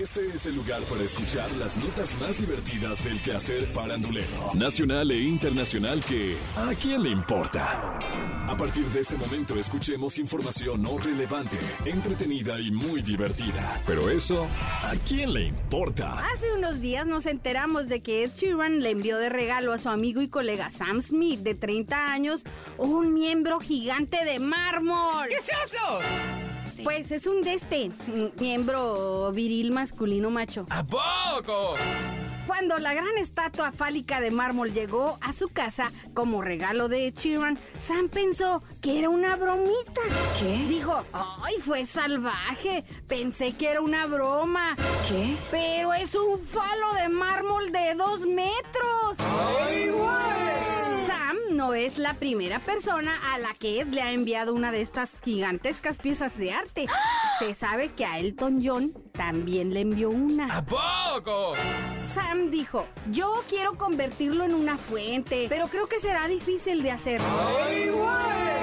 Este es el lugar para escuchar las notas más divertidas del quehacer farandulero, nacional e internacional que ¿a quién le importa? A partir de este momento escuchemos información no relevante, entretenida y muy divertida. Pero eso, ¿a quién le importa? Hace unos días nos enteramos de que Ed Sheeran le envió de regalo a su amigo y colega Sam Smith, de 30 años, un miembro gigante de mármol. ¿Qué es eso? Pues es un de este, miembro viril masculino macho. ¿A poco? Cuando la gran estatua fálica de mármol llegó a su casa como regalo de Sheeran, Sam pensó que era una bromita. ¿Qué? Dijo, ¡ay, fue salvaje! Pensé que era una broma. ¿Qué? Pero es un falo de mármol de dos metros. ¡Ay, güey! Es la primera persona a la que Ed le ha enviado una de estas gigantescas piezas de arte. Se sabe que a Elton John también le envió una. ¿A poco? Sam dijo, yo quiero convertirlo en una fuente, pero creo que será difícil de hacer. ¡Ay, güey!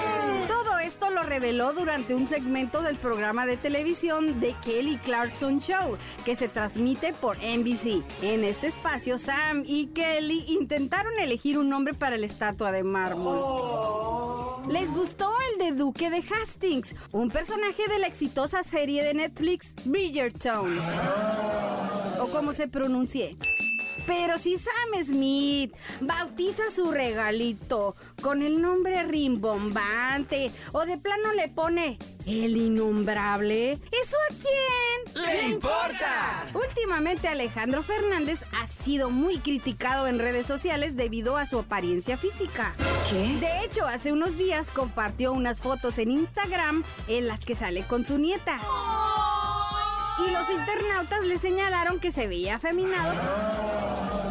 Lo reveló durante un segmento del programa de televisión The Kelly Clarkson Show, que se transmite por NBC. En este espacio, Sam y Kelly intentaron elegir un nombre para la estatua de mármol. Les gustó el de Duque de Hastings, un personaje de la exitosa serie de Netflix Bridgerton. O como se pronuncie. Pero si Sam Smith bautiza su regalito con el nombre rimbombante o de plano le pone el innombrable, ¿eso a quién? ¡Le importa! Últimamente Alejandro Fernández ha sido muy criticado en redes sociales debido a su apariencia física. ¿Qué? De hecho, hace unos días compartió unas fotos en Instagram en las que sale con su nieta. Y los internautas le señalaron que se veía afeminado,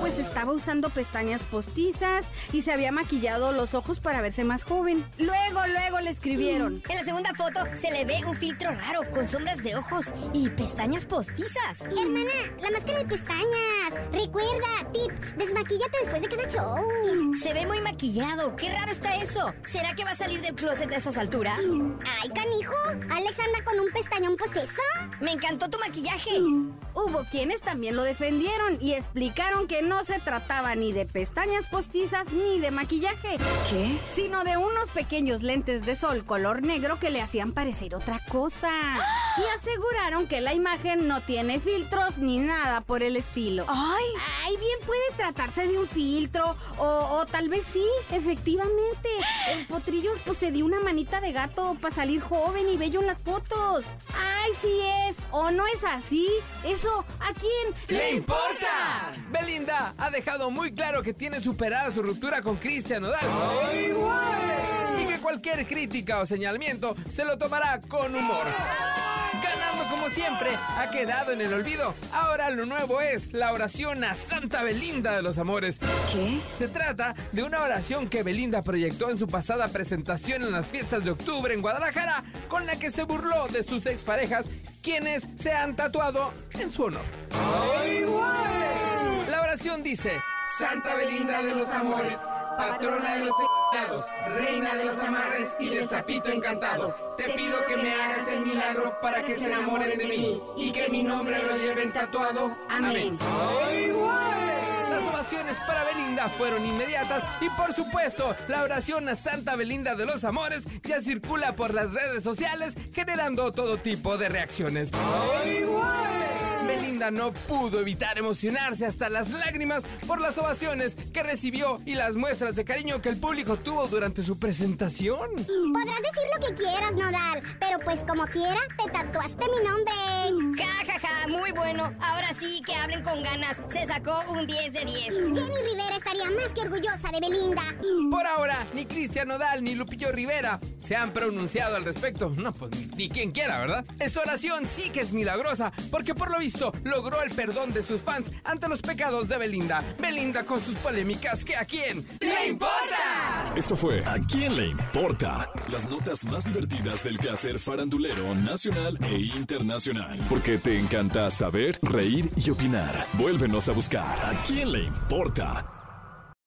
pues estaba usando pestañas postizas y se había maquillado los ojos para verse más joven. Luego, luego le escribieron. En la segunda foto se le ve un filtro raro con sombras de ojos y pestañas postizas. Hermana, la máscara de pestañas. Recuerda, tip, desmaquíllate después de cada show. Se ve muy maquillado. Qué raro está eso. ¿Será que va a salir del closet a esas alturas? Ay, canijo, Alex anda con un pestañón postizo. Me encantó tu maquillaje. Hubo quienes también lo defendieron y explicaron que no se trataba ni de pestañas postizas ni de maquillaje, ¿Qué? sino de unos pequeños lentes de sol color negro que le hacían parecer otra cosa. Y aseguraron que la imagen no tiene filtros ni nada por el estilo. ¡Ay! Ay, bien puede tratarse de un filtro o, o tal vez sí, efectivamente. El potrillo pues se dio una manita de gato para salir joven y bello en las fotos. Ay, sí es. ¿O no es así? Eso, ¿a quién ¡Le importa! Belinda ha dejado muy claro que tiene superada su ruptura con Cristian Nodal. ¡Ay, güey! Y que cualquier crítica o señalamiento se lo tomará con humor. Ganando como siempre, ha quedado en el olvido. Ahora lo nuevo es la oración a Santa Belinda de los Amores. ¿Qué? Se trata de una oración que Belinda proyectó en su pasada presentación en las fiestas de octubre en Guadalajara, con la que se burló de sus exparejas, quienes se han tatuado en su honor. La oración dice: Santa Belinda de los Amores, patrona de los reina de los amarres y del sapito encantado, te pido que me hagas el milagro para que se enamoren de mí y que mi nombre lo lleven tatuado. Amén. Las ovaciones para Belinda fueron inmediatas y por supuesto la oración a Santa Belinda de los Amores ya circula por las redes sociales generando todo tipo de reacciones. Belinda no pudo evitar emocionarse hasta las lágrimas por las ovaciones que recibió y las muestras de cariño que el público tuvo durante su presentación. Podrás decir lo que quieras, Nodal, pero pues como quiera, te tatuaste mi nombre. Ja, ja, ja, muy bueno. Ahora sí que hablen con ganas. Se sacó un 10 de 10. Jenny Rivera estaría más que orgullosa de Belinda. Por ahora, ni Cristian Nodal ni Lupillo Rivera se han pronunciado al respecto. No, pues ni, ni quien quiera, ¿verdad? Esa oración sí que es milagrosa, porque por lo visto logró el perdón de sus fans ante los pecados de Belinda. Belinda con sus polémicas, ¿que a quién le importa? Esto fue ¿A quién le importa? Las notas más divertidas del quehacer farandulero nacional e internacional. Porque te encanta saber, reír y opinar. Vuélvenos a buscar ¿A quién le importa?